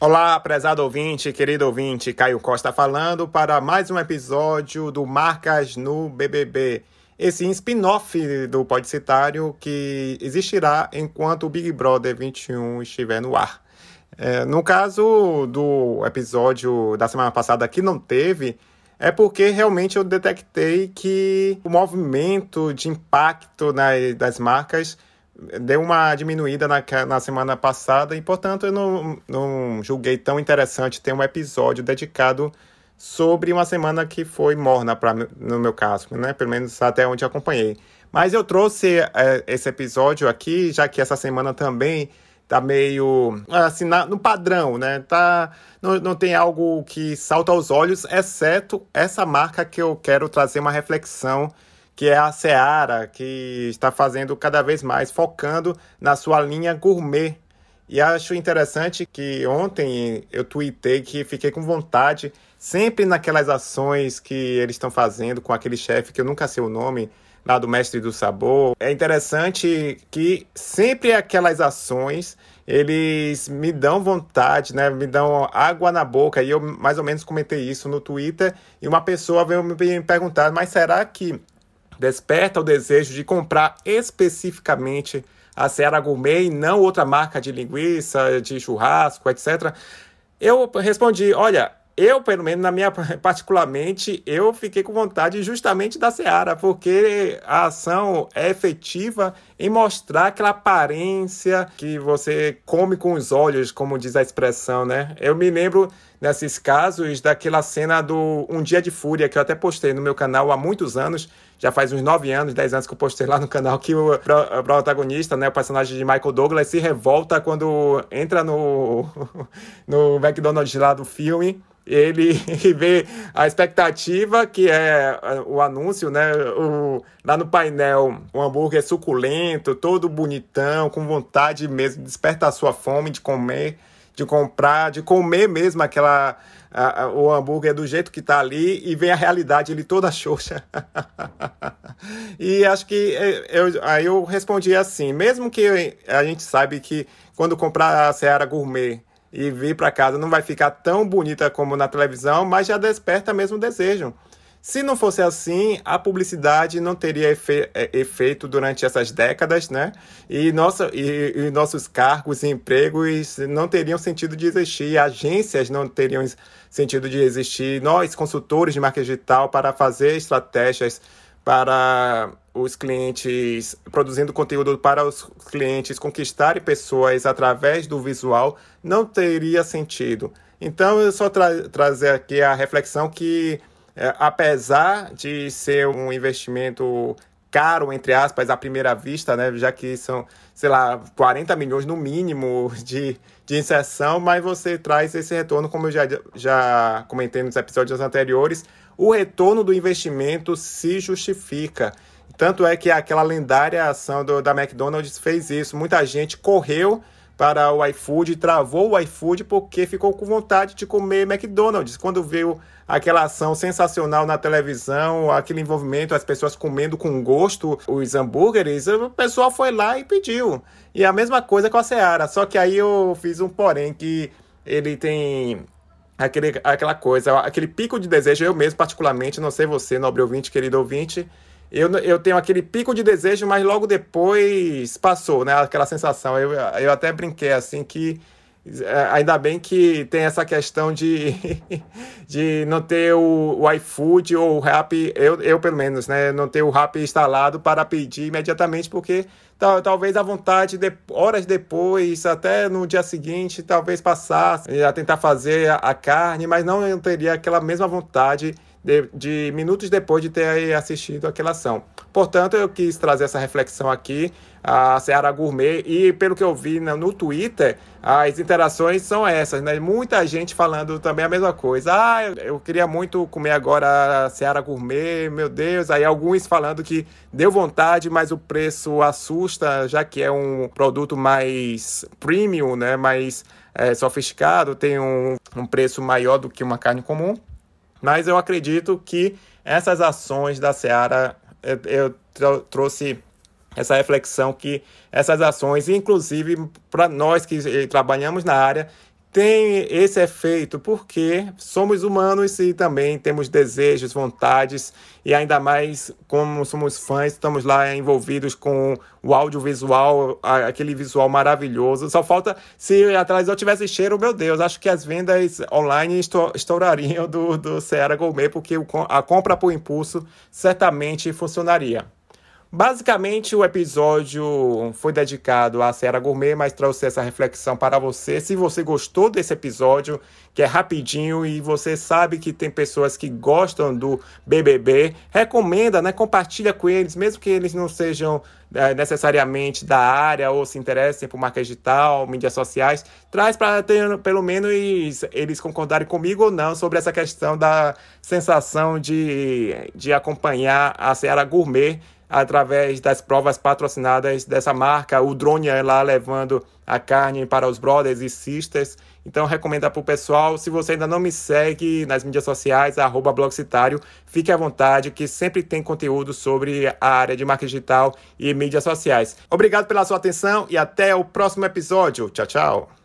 Olá, prezado ouvinte, querido ouvinte, Caio Costa falando para mais um episódio do Marcas no BBB. Esse spin-off do Podcitário que existirá enquanto o Big Brother 21 estiver no ar. É, no caso do episódio da semana passada que não teve, é porque realmente eu detectei que o movimento de impacto das marcas deu uma diminuída na, na semana passada e, portanto, eu não, não julguei tão interessante ter um episódio dedicado sobre uma semana que foi morna, pra, no meu caso, né? Pelo menos até onde acompanhei. Mas eu trouxe é, esse episódio aqui, já que essa semana também tá meio assim na, no padrão, né? Tá não, não tem algo que salta aos olhos, exceto essa marca que eu quero trazer uma reflexão que é a Seara, que está fazendo cada vez mais, focando na sua linha gourmet. E acho interessante que ontem eu tuitei que fiquei com vontade, sempre naquelas ações que eles estão fazendo com aquele chefe que eu nunca sei o nome, lá do Mestre do Sabor. É interessante que sempre aquelas ações eles me dão vontade, né? Me dão água na boca. E eu mais ou menos comentei isso no Twitter. E uma pessoa veio me perguntar: mas será que desperta o desejo de comprar especificamente a Seara Gourmet e não outra marca de linguiça, de churrasco, etc. Eu respondi, olha, eu, pelo menos na minha particularmente, eu fiquei com vontade justamente da Seara, porque a ação é efetiva em mostrar aquela aparência que você come com os olhos, como diz a expressão, né? Eu me lembro nesses casos daquela cena do Um Dia de Fúria, que eu até postei no meu canal há muitos anos, já faz uns 9 anos, 10 anos que eu postei lá no canal, que o protagonista, né, o personagem de Michael Douglas, se revolta quando entra no, no McDonald's lá do filme ele vê a expectativa que é, é o anúncio, né? O, lá no painel, o hambúrguer suculento, todo bonitão, com vontade mesmo, desperta a sua fome de comer, de comprar, de comer mesmo aquela a, a, o hambúrguer do jeito que tá ali e vem a realidade ele toda xoxa. e acho que é, eu, aí eu respondi assim, mesmo que a gente sabe que quando comprar a Seara Gourmet e vir para casa não vai ficar tão bonita como na televisão, mas já desperta mesmo o desejo. Se não fosse assim, a publicidade não teria efe é, efeito durante essas décadas, né? E, nossa, e, e, nossos cargos e empregos não teriam sentido de existir, agências não teriam sentido de existir, nós, consultores de marketing digital, para fazer estratégias para os clientes, produzindo conteúdo para os clientes conquistarem pessoas através do visual, não teria sentido. Então, eu só tra trazer aqui a reflexão que, é, apesar de ser um investimento caro, entre aspas, à primeira vista, né? Já que são, sei lá, 40 milhões no mínimo de, de inserção, mas você traz esse retorno, como eu já, já comentei nos episódios anteriores, o retorno do investimento se justifica. Tanto é que aquela lendária ação do, da McDonald's fez isso. Muita gente correu para o iFood, travou o iFood porque ficou com vontade de comer McDonald's. Quando viu aquela ação sensacional na televisão, aquele envolvimento, as pessoas comendo com gosto os hambúrgueres, o pessoal foi lá e pediu. E a mesma coisa com a Seara, só que aí eu fiz um porém que ele tem aquele, aquela coisa, aquele pico de desejo, eu mesmo particularmente, não sei você, nobre ouvinte, querido ouvinte, eu, eu tenho aquele pico de desejo, mas logo depois passou, né? Aquela sensação. Eu, eu até brinquei assim que é, ainda bem que tem essa questão de, de não ter o, o iFood ou o Rap, eu, eu pelo menos, né? Não ter o Rap instalado para pedir imediatamente, porque tal, talvez a vontade, de, horas depois, até no dia seguinte, talvez passasse a tentar fazer a, a carne, mas não teria aquela mesma vontade de, de, minutos depois de ter assistido aquela ação. Portanto, eu quis trazer essa reflexão aqui, a Seara Gourmet, e pelo que eu vi no, Twitter, as interações são essas, né? Muita gente falando também a mesma coisa. Ah, eu, eu queria muito comer agora a Seara Gourmet, meu Deus. Aí alguns falando que deu vontade, mas o preço assusta, já que é um produto mais premium, né? Mais é, sofisticado, tem um, um preço maior do que uma carne comum. Mas eu acredito que essas ações da Seara, eu, eu trouxe essa reflexão que essas ações, inclusive para nós que trabalhamos na área, tem esse efeito porque somos humanos e também temos desejos, vontades e ainda mais como somos fãs, estamos lá envolvidos com o audiovisual, aquele visual maravilhoso. Só falta se atrás eu tivesse cheiro, meu Deus, acho que as vendas online estourariam do, do Seara Gourmet porque a compra por impulso certamente funcionaria. Basicamente, o episódio foi dedicado à Serra Gourmet, mas trouxe essa reflexão para você. Se você gostou desse episódio, que é rapidinho e você sabe que tem pessoas que gostam do BBB, recomenda, né? Compartilha com eles, mesmo que eles não sejam é, necessariamente da área ou se interessem por marca digital, mídias sociais. Traz para ter pelo menos eles concordarem comigo ou não sobre essa questão da sensação de, de acompanhar a Serra Gourmet através das provas patrocinadas dessa marca, o drone é lá levando a carne para os brothers e sisters. Então recomenda para o pessoal, se você ainda não me segue nas mídias sociais, arroba Blogcitário, fique à vontade que sempre tem conteúdo sobre a área de marketing digital e mídias sociais. Obrigado pela sua atenção e até o próximo episódio. Tchau, tchau.